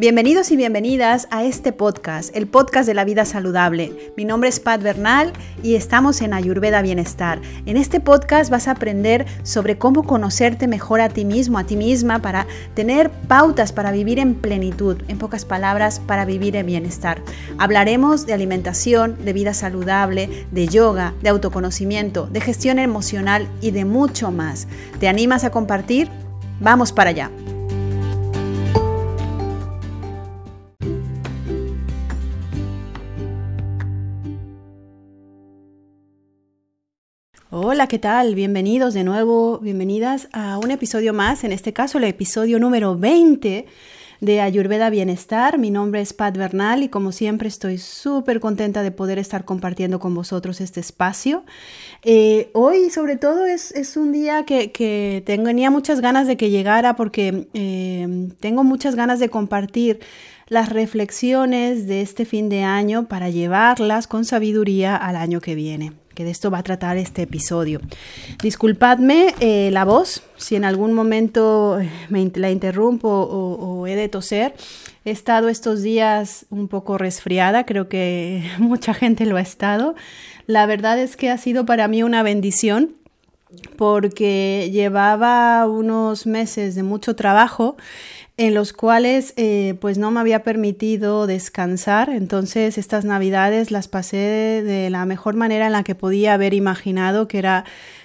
Bienvenidos y bienvenidas a este podcast, el podcast de la vida saludable. Mi nombre es Pat Bernal y estamos en Ayurveda Bienestar. En este podcast vas a aprender sobre cómo conocerte mejor a ti mismo, a ti misma, para tener pautas para vivir en plenitud, en pocas palabras, para vivir en bienestar. Hablaremos de alimentación, de vida saludable, de yoga, de autoconocimiento, de gestión emocional y de mucho más. ¿Te animas a compartir? Vamos para allá. Hola, ¿qué tal? Bienvenidos de nuevo, bienvenidas a un episodio más, en este caso el episodio número 20 de Ayurveda Bienestar. Mi nombre es Pat Bernal y como siempre estoy súper contenta de poder estar compartiendo con vosotros este espacio. Eh, hoy sobre todo es, un día que, tenía muchas ganas de que llegara porque eh, tengo muchas ganas de compartir las reflexiones de este fin de año para llevarlas con sabiduría al año que viene que de esto va a tratar este episodio. Disculpadme eh, la voz, si en algún momento eh, me la interrumpo o, he de toser. He estado estos días un poco resfriada, creo que mucha gente lo ha estado. La verdad es que ha sido para mí una bendición porque llevaba unos meses de mucho trabajo en los cuales eh, pues no me había permitido descansar. Entonces estas navidades las pasé de, la mejor manera en la que podía haber imaginado, que era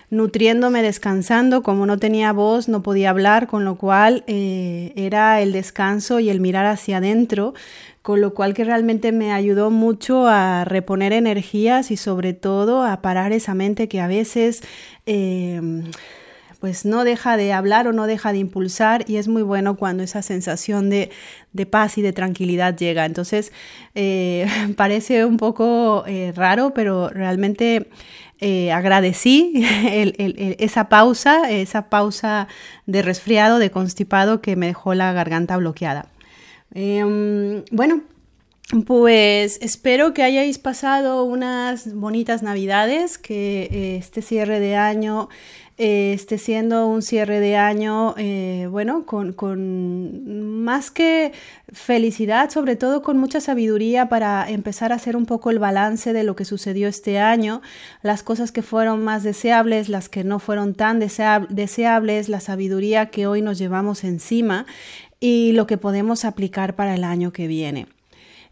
nutriéndome, descansando. Como no tenía voz, no podía hablar, con lo cual eh, era el descanso y el mirar hacia adentro, con lo cual que realmente me ayudó mucho a reponer energías y sobre todo a parar esa mente que a veces... Eh, pues no deja de hablar o no deja de impulsar y es muy bueno cuando esa sensación de, paz y de tranquilidad llega. Entonces, eh, parece un poco eh, raro, pero realmente eh, agradecí esa pausa, esa pausa de resfriado, de constipado que me dejó la garganta bloqueada. Em, bueno, pues espero que hayáis pasado unas bonitas navidades, que este cierre de año eh, esté siendo un cierre de año, eh, bueno, con, más que felicidad, sobre todo con mucha sabiduría para empezar a hacer un poco el balance de lo que sucedió este año, las cosas que fueron más deseables, las que no fueron tan deseables, la sabiduría que hoy nos llevamos encima y lo que podemos aplicar para el año que viene.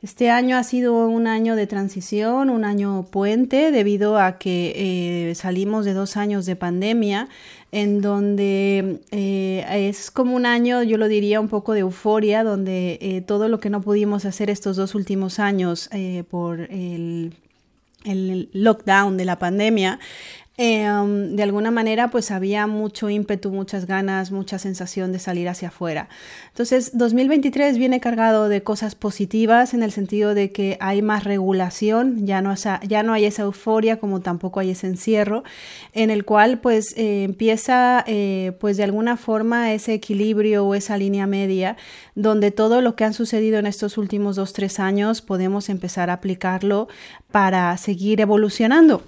Este año ha sido un año de transición, un año puente, debido a que eh, salimos de dos años de pandemia, en donde eh, es como un año, yo lo diría, un poco de euforia, donde eh, todo lo que no pudimos hacer estos dos últimos años por el el lockdown de la pandemia, Em, de alguna manera pues había mucho ímpetu, muchas ganas, mucha sensación de salir hacia afuera. Entonces 2023 viene cargado de cosas positivas en el sentido de que hay más regulación, ya no, ya no hay esa euforia como tampoco hay ese encierro, en el cual pues eh, empieza eh, pues de alguna forma ese equilibrio o esa línea media donde todo lo que han sucedido en estos últimos dos, tres años podemos empezar a aplicarlo para seguir evolucionando.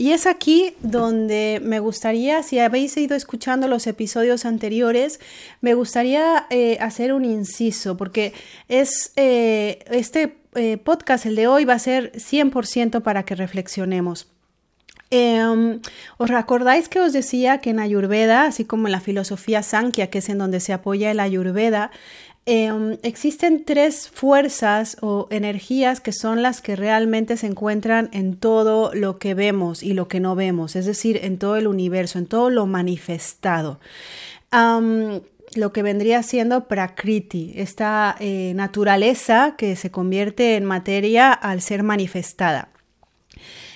Y es aquí donde me gustaría, si habéis ido escuchando los episodios anteriores, me gustaría eh, hacer un inciso, porque es eh, este eh, podcast, el de hoy, va a ser 100% para que reflexionemos. Em, ¿Os recordáis que os decía que en Ayurveda, así como en la filosofía Sankhya, que es en donde se apoya el Ayurveda, Em, existen tres fuerzas o energías que son las que realmente se encuentran en todo lo que vemos y lo que no vemos, es decir, en todo el universo, en todo lo manifestado. lo que vendría siendo Prakriti, esta eh, naturaleza que se convierte en materia al ser manifestada.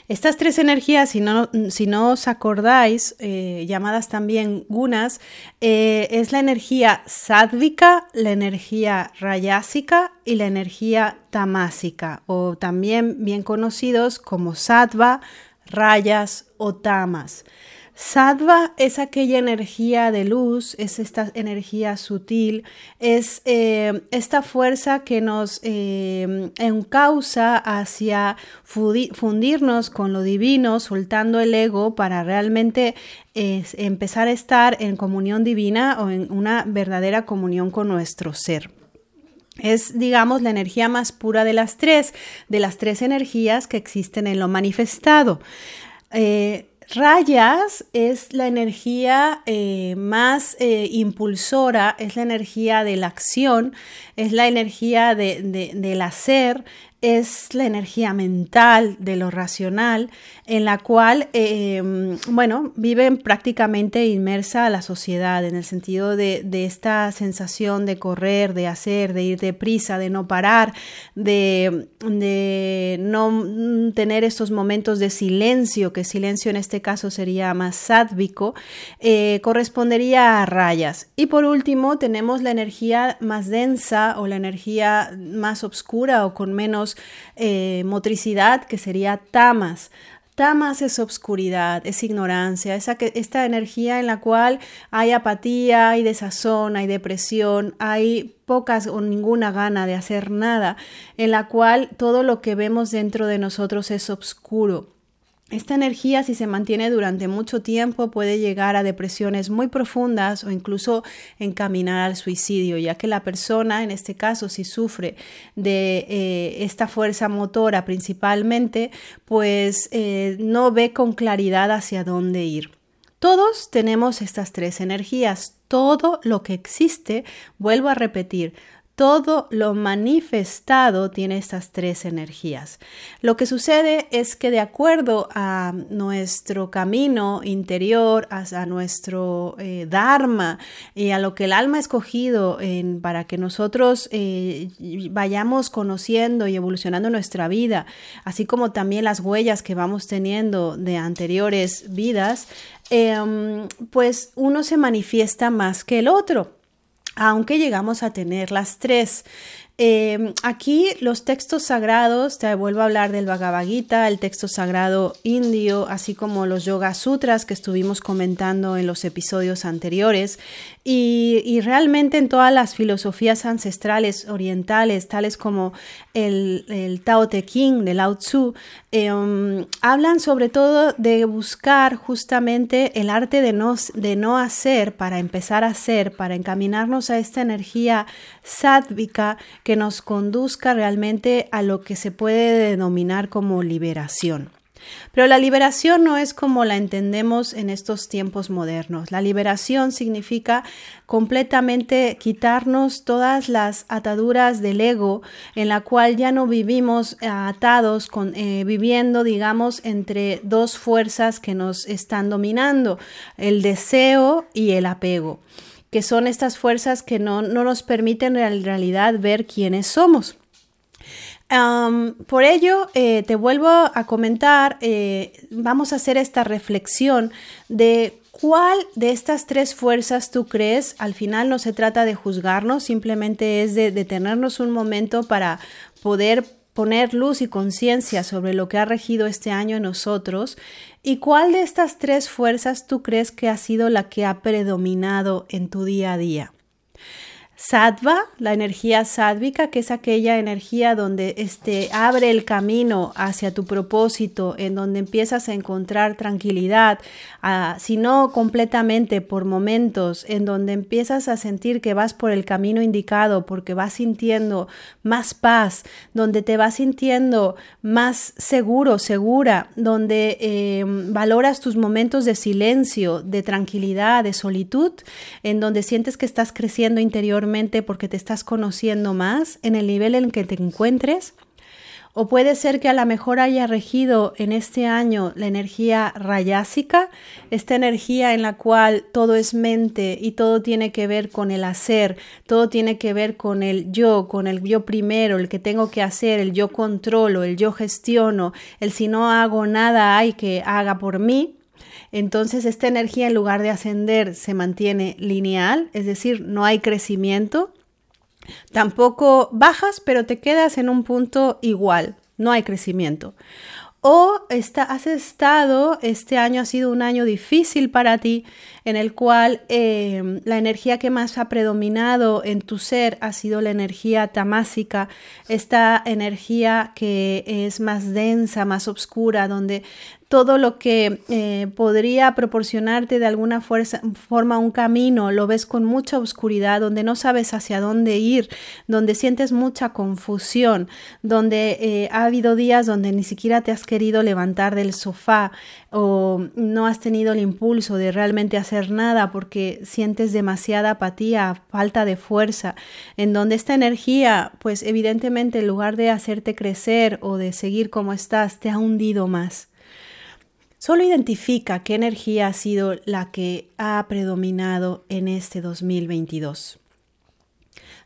Estas tres energías, si no, os acordáis, eh, llamadas también gunas, eh, es la energía sádvica, la energía rayásica y la energía tamásica, o también bien conocidos como sattva, rayas o tamas. Sattva es aquella energía de luz, es esta energía sutil, es eh, esta fuerza que nos eh, encausa hacia fundirnos con lo divino, soltando el ego para realmente empezar a estar en comunión divina o en una verdadera comunión con nuestro ser. Es, digamos, la energía más pura de las tres, de las tres energías que existen en lo manifestado. Eh, Rayas es la energía eh, más eh, impulsora, es la energía de la acción, es la energía del hacer, es la energía mental de lo racional, en la cual, em, bueno, viven prácticamente inmersa la sociedad, en el sentido de, esta sensación de correr, de hacer, de ir deprisa, de no parar, de, no tener estos momentos de silencio, que silencio en este caso sería más sádvico, eh, correspondería a rayas. Y por último, tenemos la energía más densa o la energía más oscura o con menos eh, motricidad, que sería tamas. Tamas es obscuridad, es ignorancia, esa esta energía en la cual hay apatía, hay desazón, hay depresión, hay pocas o ninguna gana de hacer nada, en la cual todo lo que vemos dentro de nosotros es oscuro. Esta energía, si se mantiene durante mucho tiempo, puede llegar a depresiones muy profundas o incluso encaminar al suicidio, ya que la persona, en este caso, si sufre de eh, esta fuerza motora principalmente, pues eh, no ve con claridad hacia dónde ir. Todos tenemos estas tres energías. Todo lo que existe, vuelvo a repetir, todo lo manifestado tiene estas tres energías. Lo que sucede es que de acuerdo a nuestro camino interior, a, nuestro eh, Dharma y a lo que el alma ha escogido para que nosotros eh, vayamos conociendo y evolucionando nuestra vida, así como también las huellas que vamos teniendo de anteriores vidas, em, pues uno se manifiesta más que el otro aunque llegamos a tener las tres. Em, aquí los textos sagrados, te vuelvo a hablar del Bhagavad Gita, el texto sagrado indio, así como los Yoga Sutras que estuvimos comentando en los episodios anteriores, y, realmente en todas las filosofías ancestrales orientales, tales como el, Tao Te Ching de Lao Tzu, em, hablan sobre todo de buscar justamente el arte de no, de no hacer para empezar a hacer, para encaminarnos a esta energía sádvica que nos conduzca realmente a lo que se puede denominar como liberación. Pero la liberación no es como la entendemos en estos tiempos modernos. La liberación significa completamente quitarnos todas las ataduras del ego en la cual ya no vivimos atados, con, eh, viviendo, digamos, entre dos fuerzas que nos están dominando, el deseo y el apego que son estas fuerzas que no, nos permiten en realidad ver quiénes somos. Por ello, eh, te vuelvo a comentar, eh, vamos a hacer esta reflexión de cuál de estas tres fuerzas tú crees. Al final no se trata de juzgarnos, simplemente es de detenernos un momento para poder poner luz y conciencia sobre lo que ha regido este año en nosotros y cuál de estas tres fuerzas tú crees que ha sido la que ha predominado en tu día a día. Sattva, la energía sádvica, que es aquella energía donde este, abre el camino hacia tu propósito, en donde empiezas a encontrar tranquilidad, si no completamente por momentos, en donde empiezas a sentir que vas por el camino indicado, porque vas sintiendo más paz, donde te vas sintiendo más seguro, segura, donde em, valoras tus momentos de silencio, de tranquilidad, de solitud, en donde sientes que estás creciendo interiormente porque te estás conociendo más en el nivel en que te encuentres. O puede ser que a lo mejor haya regido en este año la energía rayásica, esta energía en la cual todo es mente y todo tiene que ver con el hacer, todo tiene que ver con el yo, con el yo primero, el que tengo que hacer, el yo controlo, el yo gestiono, el si no hago nada hay que haga por mí. Entonces esta energía en lugar de ascender se mantiene lineal, es decir, no hay crecimiento. Tampoco bajas, pero te quedas en un punto igual, no hay crecimiento. O has estado, este año ha sido un año difícil para ti, en el cual em, la energía que más ha predominado en tu ser ha sido la energía tamásica, esta energía que es más densa, más oscura, donde todo lo que eh, podría proporcionarte de alguna forma un camino, lo ves con mucha oscuridad, donde no sabes hacia dónde ir, donde sientes mucha confusión, donde eh, ha habido días donde ni siquiera te has querido levantar del sofá o no has tenido el impulso de realmente hacer nada porque sientes demasiada apatía, falta de fuerza, en donde esta energía, pues evidentemente en lugar de hacerte crecer o de seguir como estás, te ha hundido más. Solo identifica qué energía ha sido la que ha predominado en este 2022.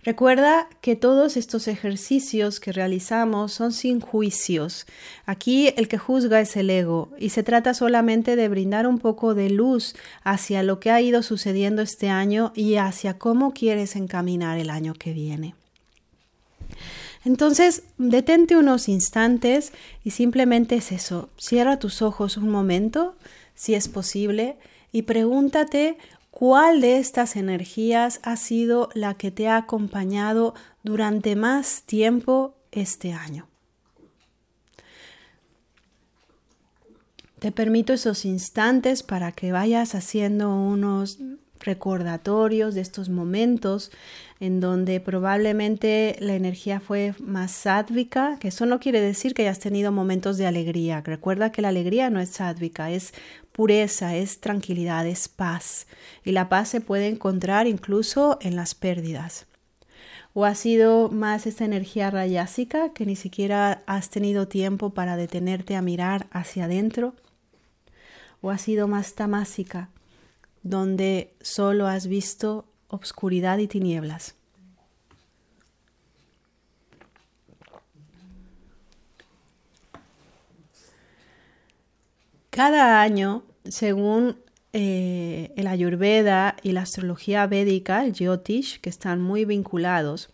Recuerda que todos estos ejercicios que realizamos son sin juicios. Aquí el que juzga es el ego y se trata solamente de brindar un poco de luz hacia lo que ha ido sucediendo este año y hacia cómo quieres encaminar el año que viene. Entonces, detente unos instantes y simplemente es eso. Cierra tus ojos un momento, si es posible, y pregúntate cuál de estas energías ha sido la que te ha acompañado durante más tiempo este año. Te permito esos instantes para que vayas haciendo unos recordatorios de estos momentos en donde probablemente la energía fue más sádvica, que eso no quiere decir que hayas tenido momentos de alegría. Recuerda que la alegría no es sádvica, es pureza, es tranquilidad, es paz. Y la paz se puede encontrar incluso en las pérdidas. ¿O ha sido más esta energía rayásica que ni siquiera has tenido tiempo para detenerte a mirar hacia adentro? ¿O ha sido más tamásica, donde solo has visto obscuridad y tinieblas. Cada año, según eh, el Ayurveda y la astrología védica, el Jyotish, que están muy vinculados,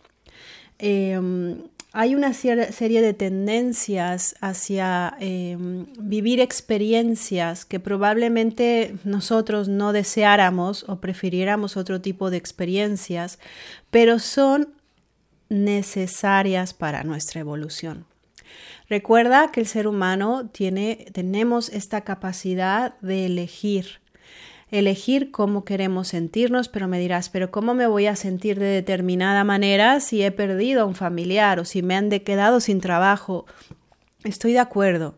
em, hay una serie de tendencias hacia em, vivir experiencias que probablemente nosotros no deseáramos o prefiriéramos otro tipo de experiencias, pero son necesarias para nuestra evolución. Recuerda que el ser humano tiene, tenemos esta capacidad de elegir elegir cómo queremos sentirnos, pero me dirás, pero ¿cómo me voy a sentir de determinada manera si he perdido a un familiar o si me han quedado sin trabajo? Estoy de acuerdo.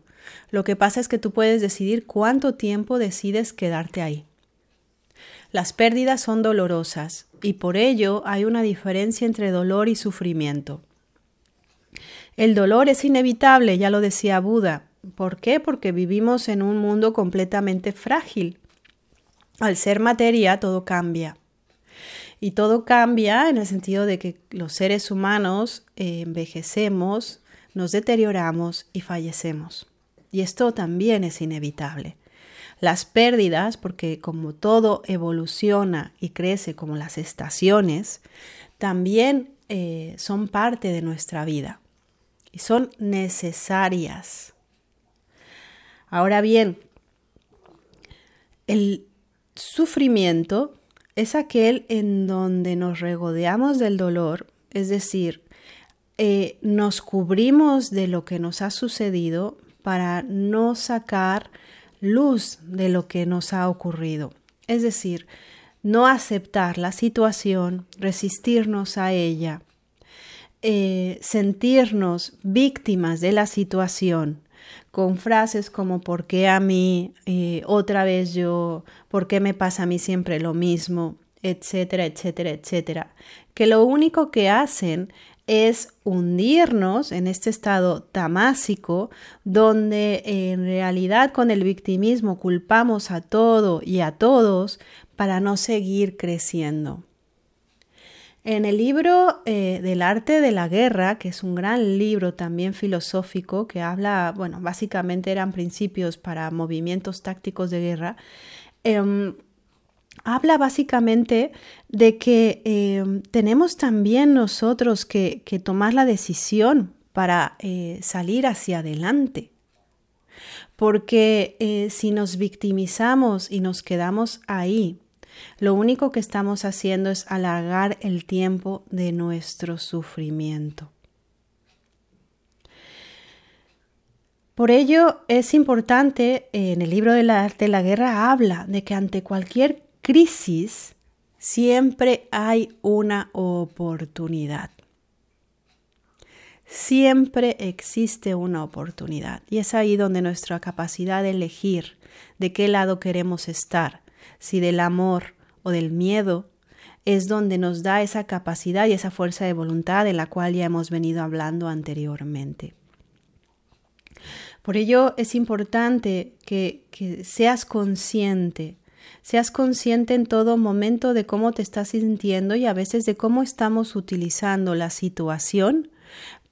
Lo que pasa es que tú puedes decidir cuánto tiempo decides quedarte ahí. Las pérdidas son dolorosas y por ello hay una diferencia entre dolor y sufrimiento. El dolor es inevitable, ya lo decía Buda. ¿Por qué? Porque vivimos en un mundo completamente frágil al ser materia, todo cambia. Y todo cambia en el sentido de que los seres humanos eh, envejecemos, nos deterioramos y fallecemos. Y esto también es inevitable. Las pérdidas, porque como todo evoluciona y crece como las estaciones, también eh, son parte de nuestra vida y son necesarias. Ahora bien, el, Sufrimiento es aquel en donde nos regodeamos del dolor, es decir, eh, nos cubrimos de lo que nos ha sucedido para no sacar luz de lo que nos ha ocurrido. Es decir, no aceptar la situación, resistirnos a ella, eh, sentirnos víctimas de la situación con frases como ¿por qué a mí? Eh, otra vez yo, ¿por qué me pasa a mí siempre lo mismo? etcétera, etcétera, etcétera, que lo único que hacen es hundirnos en este estado tamásico donde en realidad con el victimismo culpamos a todo y a todos para no seguir creciendo. En el libro eh, del arte de la guerra, que es un gran libro también filosófico que habla, bueno, básicamente eran principios para movimientos tácticos de guerra, em, habla básicamente de que em, tenemos también nosotros que, tomar la decisión para eh, salir hacia adelante. Porque eh, si nos victimizamos y nos quedamos ahí, lo único que estamos haciendo es alargar el tiempo de nuestro sufrimiento. Por ello es importante, en el libro del arte de la guerra habla de que ante cualquier crisis siempre hay una oportunidad. Siempre existe una oportunidad y es ahí donde nuestra capacidad de elegir de qué lado queremos estar, si del amor o del miedo, es donde nos da esa capacidad y esa fuerza de voluntad de la cual ya hemos venido hablando anteriormente. Por ello es importante que, que seas consciente seas consciente en todo momento de cómo te estás sintiendo y a veces de cómo estamos utilizando la situación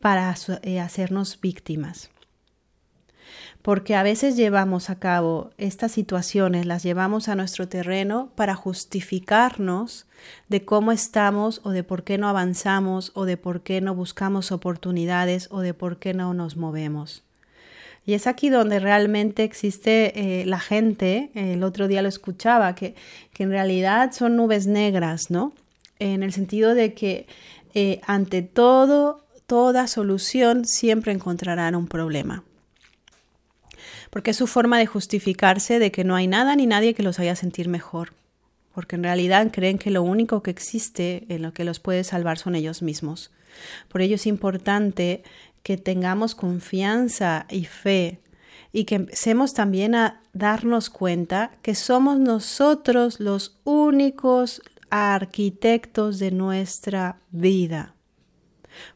para eh, hacernos víctimas. Porque a veces llevamos a cabo estas situaciones, las llevamos a nuestro terreno para justificarnos de cómo estamos o de por qué no avanzamos o de por qué no buscamos oportunidades o de por qué no nos movemos. Y es aquí donde realmente existe eh, la gente, el otro día lo escuchaba, que, que, en realidad son nubes negras, ¿no? En el sentido de que eh, ante todo, toda solución siempre encontrarán un problema. Porque es su forma de justificarse de que no hay nada ni nadie que los haga sentir mejor. Porque en realidad creen que lo único que existe en lo que los puede salvar son ellos mismos. Por ello es importante que tengamos confianza y fe y que empecemos también a darnos cuenta que somos nosotros los únicos arquitectos de nuestra vida.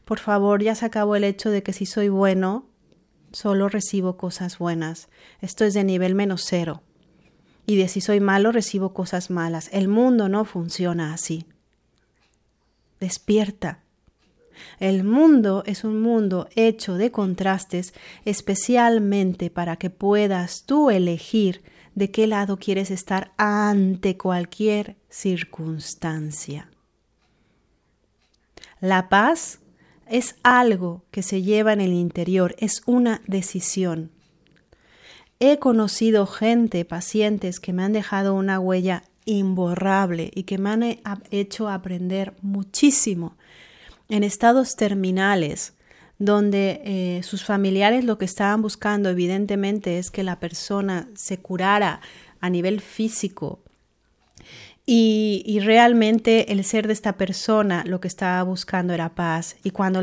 Por favor, ya se acabó el hecho de que si soy bueno, solo recibo cosas buenas. Esto es de nivel menos cero. Y de si soy malo, recibo cosas malas. El mundo no funciona así. Despierta. El mundo es un mundo hecho de contrastes especialmente para que puedas tú elegir de qué lado quieres estar ante cualquier circunstancia. La paz es algo que se lleva en el interior, es una decisión. He conocido gente, pacientes que me han dejado una huella imborrable y que me han hecho aprender muchísimo en estados terminales, donde eh, sus familiares lo que estaban buscando evidentemente es que la persona se curara a nivel físico y, realmente el ser de esta persona lo que estaba buscando era paz. Y cuando,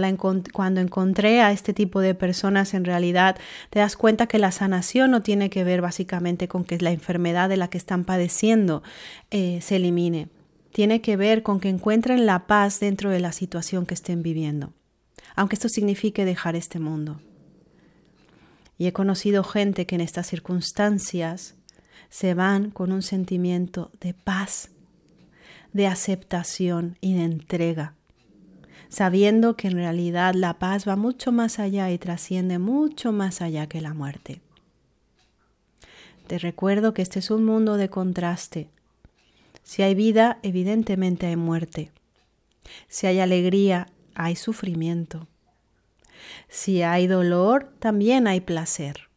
cuando encontré a este tipo de personas, en realidad te das cuenta que la sanación no tiene que ver básicamente con que la enfermedad de la que están padeciendo eh, se elimine tiene que ver con que encuentren la paz dentro de la situación que estén viviendo, aunque esto signifique dejar este mundo. Y he conocido gente que en estas circunstancias se van con un sentimiento de paz, de aceptación y de entrega, sabiendo que en realidad la paz va mucho más allá y trasciende mucho más allá que la muerte. Te recuerdo que este es un mundo de contraste, si hay vida, evidentemente hay muerte. Si hay alegría, hay sufrimiento. Si hay dolor, también hay placer.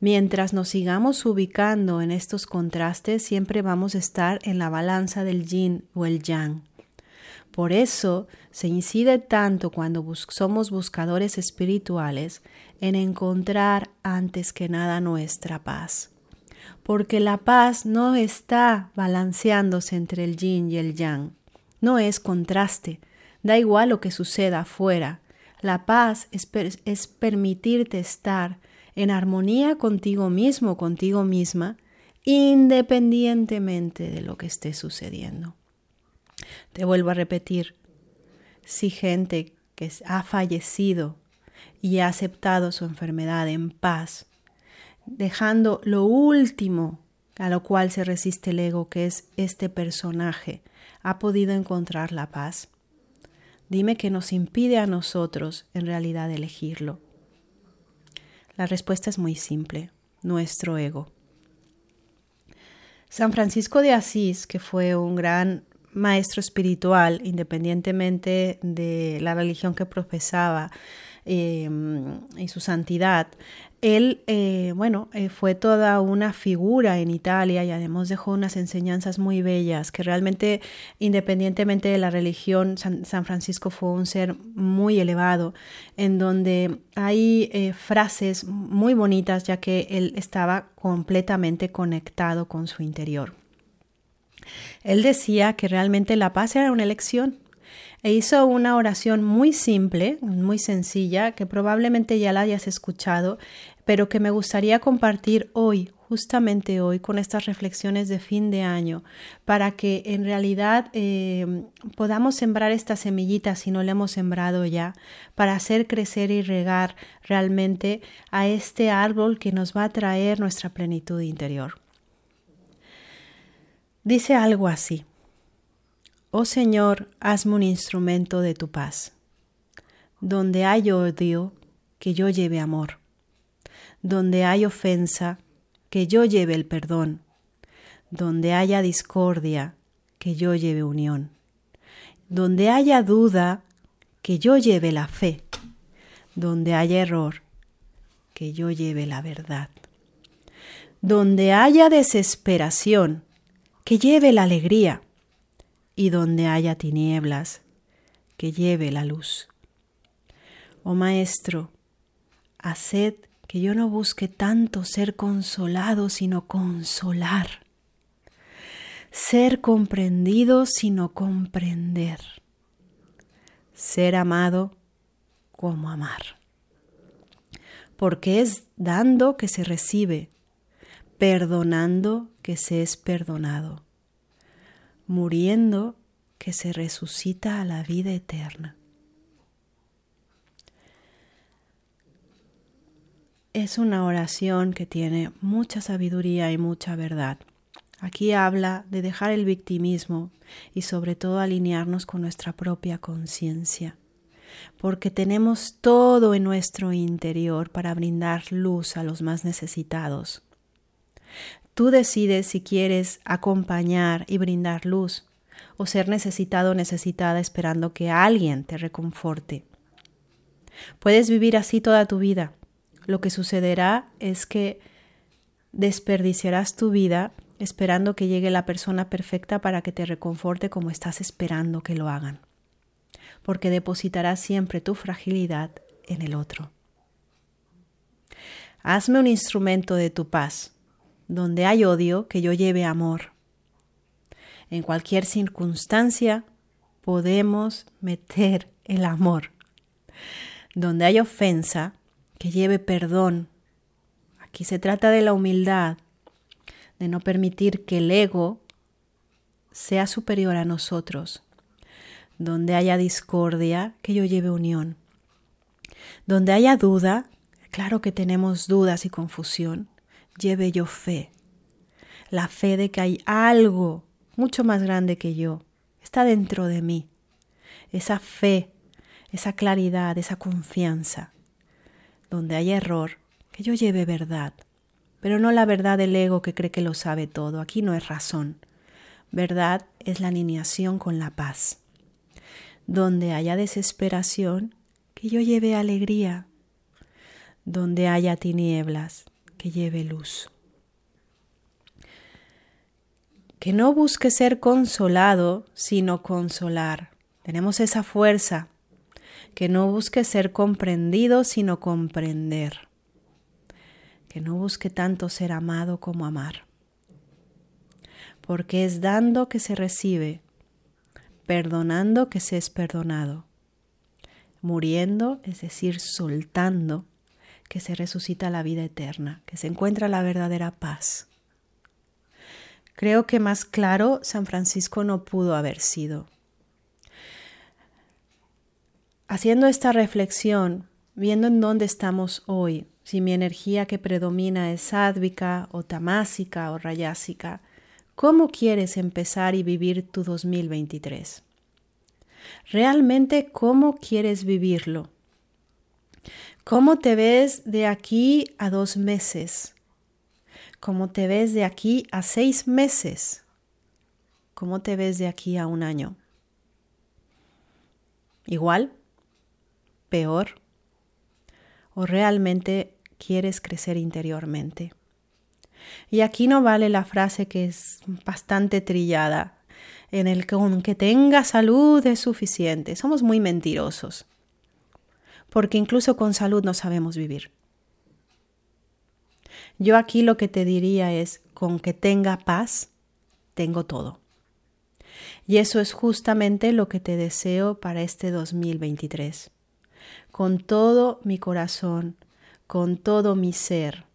Mientras nos sigamos ubicando en estos contrastes, siempre vamos a estar en la balanza del yin o el yang. Por eso se incide tanto cuando somos buscadores espirituales en encontrar antes que nada nuestra paz porque la paz no está balanceándose entre el yin y el yang, no es contraste, da igual lo que suceda afuera. La paz es, es permitirte estar en armonía contigo mismo, contigo misma, independientemente de lo que esté sucediendo. Te vuelvo a repetir, si gente que ha fallecido y ha aceptado su enfermedad en paz, dejando lo último a lo cual se resiste el ego, que es este personaje, ha podido encontrar la paz? Dime qué nos impide a nosotros en realidad elegirlo. La respuesta es muy simple, nuestro ego. San Francisco de Asís, que fue un gran maestro espiritual, independientemente de la religión que profesaba eh, y su santidad, él, eh, bueno, eh, fue toda una figura en Italia y además dejó unas enseñanzas muy bellas, que realmente, independientemente de la religión, San, Francisco fue un ser muy elevado, en donde hay eh, frases muy bonitas, ya que él estaba completamente conectado con su interior. Él decía que realmente la paz era una elección, e hizo una oración muy simple, muy sencilla, que probablemente ya la hayas escuchado, pero que me gustaría compartir hoy, justamente hoy, con estas reflexiones de fin de año, para que en realidad eh, podamos sembrar estas semillitas si no la hemos sembrado ya, para hacer crecer y regar realmente a este árbol que nos va a traer nuestra plenitud interior. Dice algo así. Oh Señor, hazme un instrumento de tu paz. Donde hay odio, que yo lleve amor donde hay ofensa, que yo lleve el perdón, donde haya discordia, que yo lleve unión, donde haya duda, que yo lleve la fe, donde haya error, que yo lleve la verdad, donde haya desesperación, que lleve la alegría, y donde haya tinieblas, que lleve la luz. Oh Maestro, haced que yo no busque tanto ser consolado, sino consolar. Ser comprendido, sino comprender. Ser amado como amar. Porque es dando que se recibe, perdonando que se es perdonado, muriendo que se resucita a la vida eterna. Es una oración que tiene mucha sabiduría y mucha verdad. Aquí habla de dejar el victimismo y sobre todo alinearnos con nuestra propia conciencia, porque tenemos todo en nuestro interior para brindar luz a los más necesitados. Tú decides si quieres acompañar y brindar luz o ser necesitado o necesitada esperando que alguien te reconforte. Puedes vivir así toda tu vida lo que sucederá es que desperdiciarás tu vida esperando que llegue la persona perfecta para que te reconforte como estás esperando que lo hagan, porque depositarás siempre tu fragilidad en el otro. Hazme un instrumento de tu paz, donde hay odio, que yo lleve amor. En cualquier circunstancia podemos meter el amor. Donde hay ofensa, que lleve perdón. Aquí se trata de la humildad, de no permitir que el ego sea superior a nosotros. Donde haya discordia, que yo lleve unión. Donde haya duda, claro que tenemos dudas y confusión, lleve yo fe. La fe de que hay algo mucho más grande que yo, está dentro de mí. Esa fe, esa claridad, esa confianza donde hay error, que yo lleve verdad, pero no la verdad del ego que cree que lo sabe todo. Aquí no es razón. Verdad es la alineación con la paz. Donde haya desesperación, que yo lleve alegría. Donde haya tinieblas, que lleve luz. Que no busque ser consolado, sino consolar. Tenemos esa fuerza que no busque ser comprendido, sino comprender, que no busque tanto ser amado como amar, porque es dando que se recibe, perdonando que se es perdonado, muriendo, es decir, soltando, que se resucita la vida eterna, que se encuentra la verdadera paz. Creo que más claro San Francisco no pudo haber sido. Haciendo esta reflexión, viendo en dónde estamos hoy, si mi energía que predomina es sádvica o tamásica o rayásica, ¿cómo quieres empezar y vivir tu 2023? Realmente, ¿cómo quieres vivirlo? ¿Cómo te ves de aquí a dos meses? ¿Cómo te ves de aquí a seis meses? ¿Cómo te ves de aquí a un año? ¿Igual? Peor? ¿O realmente quieres crecer interiormente. Y aquí no vale la frase que es bastante trillada, en el que con que tenga salud es suficiente. Somos muy mentirosos, porque incluso con salud no sabemos vivir. Yo aquí lo que te diría es, con que tenga paz, tengo todo. Y eso es justamente lo que te deseo para este 2023. Con todo mi corazón, con todo mi ser,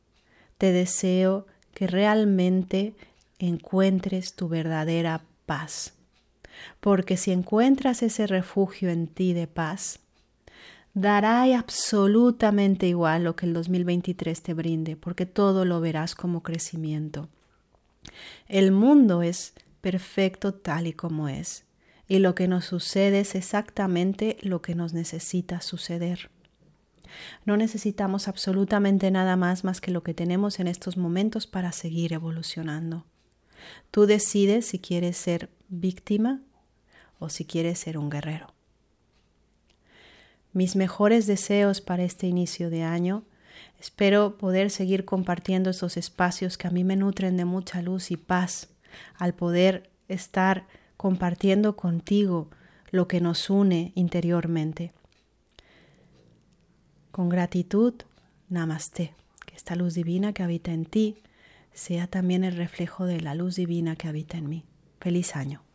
te deseo que realmente encuentres tu verdadera paz. Porque si encuentras ese refugio en ti de paz, dará absolutamente igual lo que el 2023 te brinde, porque todo lo verás como crecimiento. El mundo es perfecto tal y como es, y lo que nos sucede es exactamente lo que nos necesita suceder. No necesitamos absolutamente nada más más que lo que tenemos en estos momentos para seguir evolucionando. Tú decides si quieres ser víctima o si quieres ser un guerrero. Mis mejores deseos para este inicio de año. Espero poder seguir compartiendo estos espacios que a mí me nutren de mucha luz y paz al poder estar compartiendo contigo lo que nos une interiormente. Con gratitud, namaste. Que esta luz divina que habita en ti sea también el reflejo de la luz divina que habita en mí. Feliz año.